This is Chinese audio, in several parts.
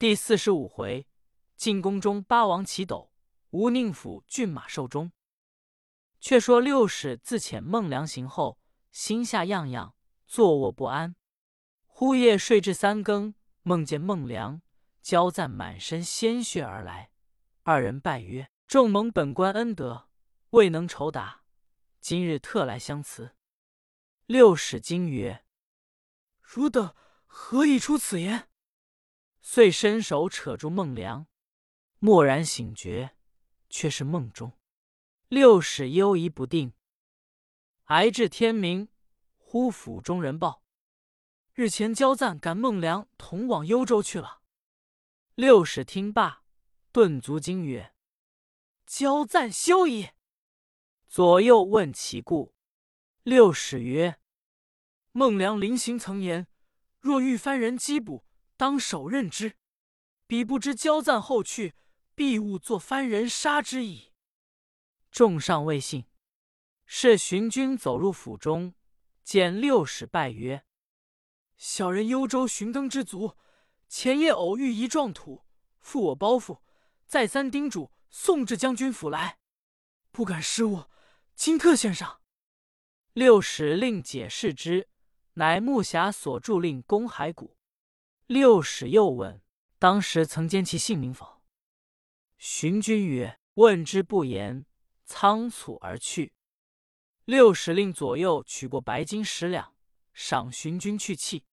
第四十五回，进宫中八王齐斗，吴宁府骏马受终。却说六使自遣孟良行后，心下样样，坐卧不安。忽夜睡至三更，梦见孟良、交赞满身鲜血而来，二人拜曰：“众蒙本官恩德，未能酬答，今日特来相辞。”六使惊曰：“汝等何以出此言？”遂伸手扯住孟良，蓦然醒觉，却是梦中。六使忧疑不定，挨至天明，忽府中人报：日前焦赞赶孟良同往幽州去了。六使听罢，顿足惊曰：“焦赞休矣！”左右问其故，六使曰：“孟良临行曾言，若遇番人缉捕，当手刃之。彼不知交赞后去，必误作番人杀之矣。”众上未信，是寻军走入府中，见六使拜曰：“小人幽州寻灯之卒，前夜偶遇一壮土，负我包袱，再三叮嘱送至将军府来，不敢失误，今特献上。”六使令解释之，乃木匣所著令公骸骨。六使又问：“当时曾见其姓名否？”寻军曰：“问之不言。”仓促而去。六使令左右取过白金十两，赏寻军去气，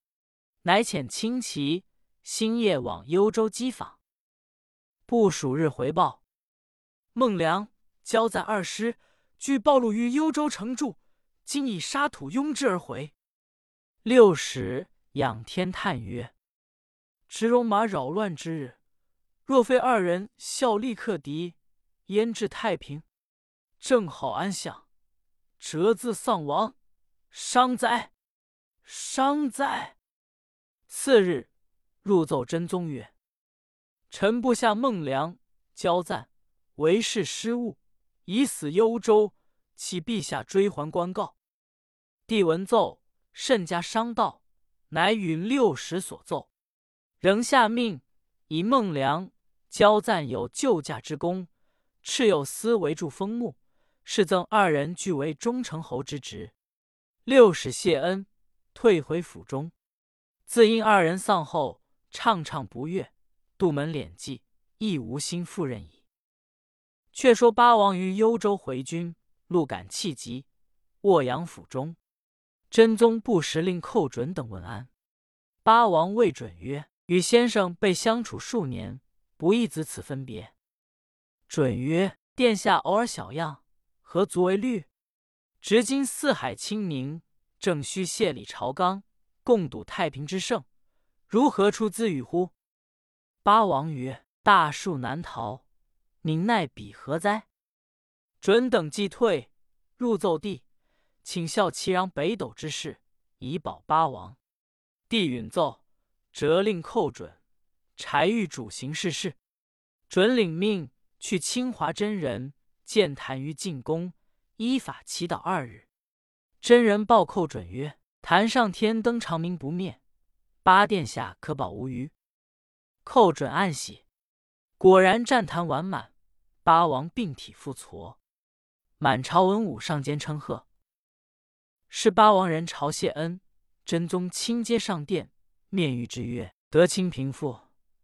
乃遣轻骑星夜往幽州击访。不数日回报，孟良、交赞二师俱暴露于幽州城住，今以沙土拥之而回。六使仰天叹曰：“执戎马扰乱之日，若非二人效力克敌，焉至太平？”正好安享，折自丧亡，伤哉！伤哉！次日入奏真宗曰：“臣部下孟良、交赞为事失误，已死幽州，启陛下追还官告。”帝闻奏，甚加伤悼，乃允六十所奏，仍下命以孟良、焦赞有救驾之功，敕有司为助封墓。是赠二人俱为忠诚侯之职，六使谢恩，退回府中。自因二人丧后，怅怅不悦，杜门敛迹，亦无心复任矣。却说八王于幽州回军，路感气急，卧阳府中。真宗不时令寇准等问安。八王未准曰：“与先生被相处数年，不易子此分别。”准曰：“殿下偶尔小样。”何足为虑？直今四海清明，正需谢礼朝纲，共睹太平之盛，如何出资与乎？八王曰：“大树难逃，您奈彼何哉？”准等既退，入奏帝，请效齐壤北斗之事，以保八王。帝允奏，责令寇准、柴玉主行事事。准领命去清华真人。见坛于进宫，依法祈祷二日。真人报寇准曰：“坛上天灯长明不灭，八殿下可保无虞。”寇准暗喜，果然战坛完满，八王病体复挫，满朝文武上间称贺。是八王人朝谢恩，真宗亲接上殿，面谕之曰：“德清平复，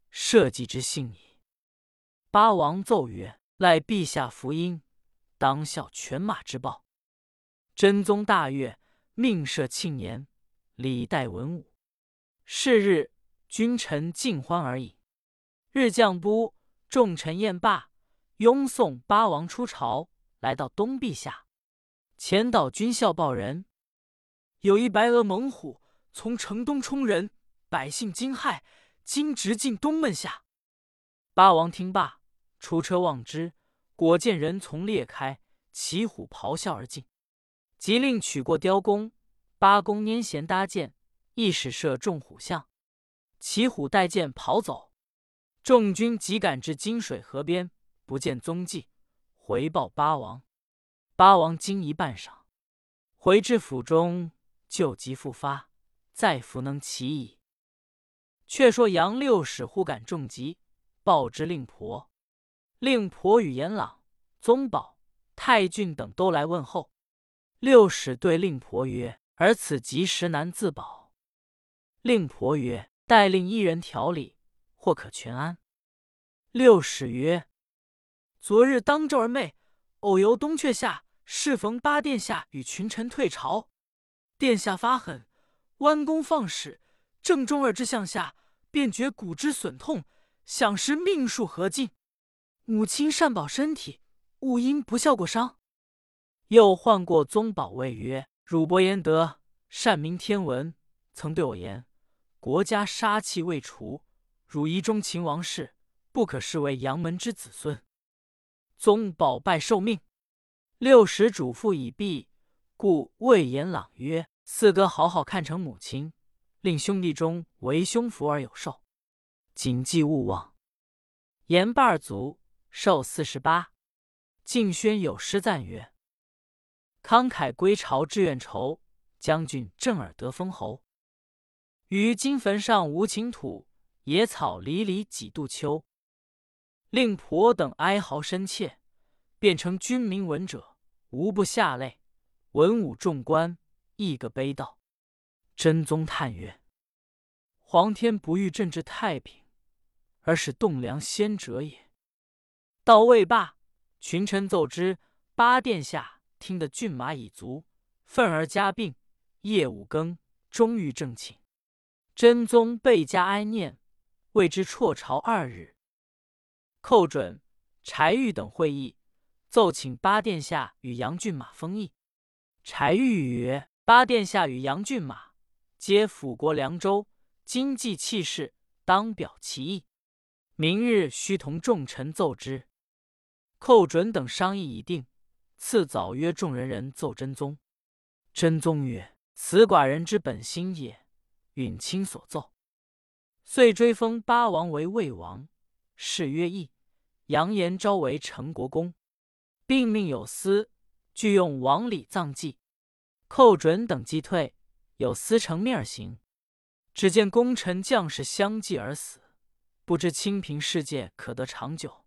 社稷之幸矣。”八王奏曰。赖陛下福音，当效犬马之报。真宗大悦，命设庆年，礼待文武。是日，君臣尽欢而饮。日将不，众臣宴罢，拥送八王出朝，来到东陛下。前导军校报人，有一白额猛虎从城东冲人，百姓惊骇，今直进东门下。八王听罢。出车望之，果见人从裂开，骑虎咆哮而进。即令取过雕弓，八弓拈弦搭箭，一使射中虎象。骑虎带箭跑走。众军即赶至金水河边，不见踪迹，回报八王。八王惊疑半晌，回至府中，旧疾复发，再弗能起矣。却说杨六使忽感重疾，报之令婆。令婆与严朗、宗保、太俊等都来问候。六使对令婆曰：“而此疾时难自保。”令婆曰：“待令一人调理，或可全安。”六使曰：“昨日当昼儿妹偶游东阙下，适逢八殿下与群臣退朝，殿下发狠，弯弓放矢，正中耳之项下，便觉骨之损痛，想时命数何尽。母亲善保身体，勿因不孝过伤。”又唤过宗保卫曰：“汝伯言德，善明天文，曾对我言：国家杀气未除，汝遗忠秦王室。”不可视为杨门之子孙。宗保拜受命，六十嘱咐已毕，故魏延朗曰：“四哥好好看成母亲，令兄弟中为兄福而有寿，谨记勿忘。”言半卒，寿四十八。敬轩有诗赞曰：“慷慨归朝志愿酬，将军正耳得封侯。于金坟上无情土，野草离离几度秋。”令婆等哀嚎深切，变成君民闻者，无不下泪。文武众官亦个悲悼。真宗叹曰：“皇天不欲朕治太平，而使栋梁先折也。”到未罢，群臣奏之，八殿下听得骏马已足，愤而加病。夜五更，终于正寝。真宗倍加哀念，为之辍朝二日。寇准、柴玉等会议，奏请八殿下与杨骏马封邑。柴玉曰：“八殿下与杨骏马皆辅国凉州，经济气势，当表其意。明日须同众臣奏之。”寇准等商议已定，次早约众人人奏真宗。真宗曰：“此寡人之本心也，允卿所奏。”遂追封八王为魏王，谥曰义。杨延昭为陈国公，并命有司具用王礼葬祭。寇准等击退，有司乘面而行。只见功臣将士相继而死，不知清平世界可得长久。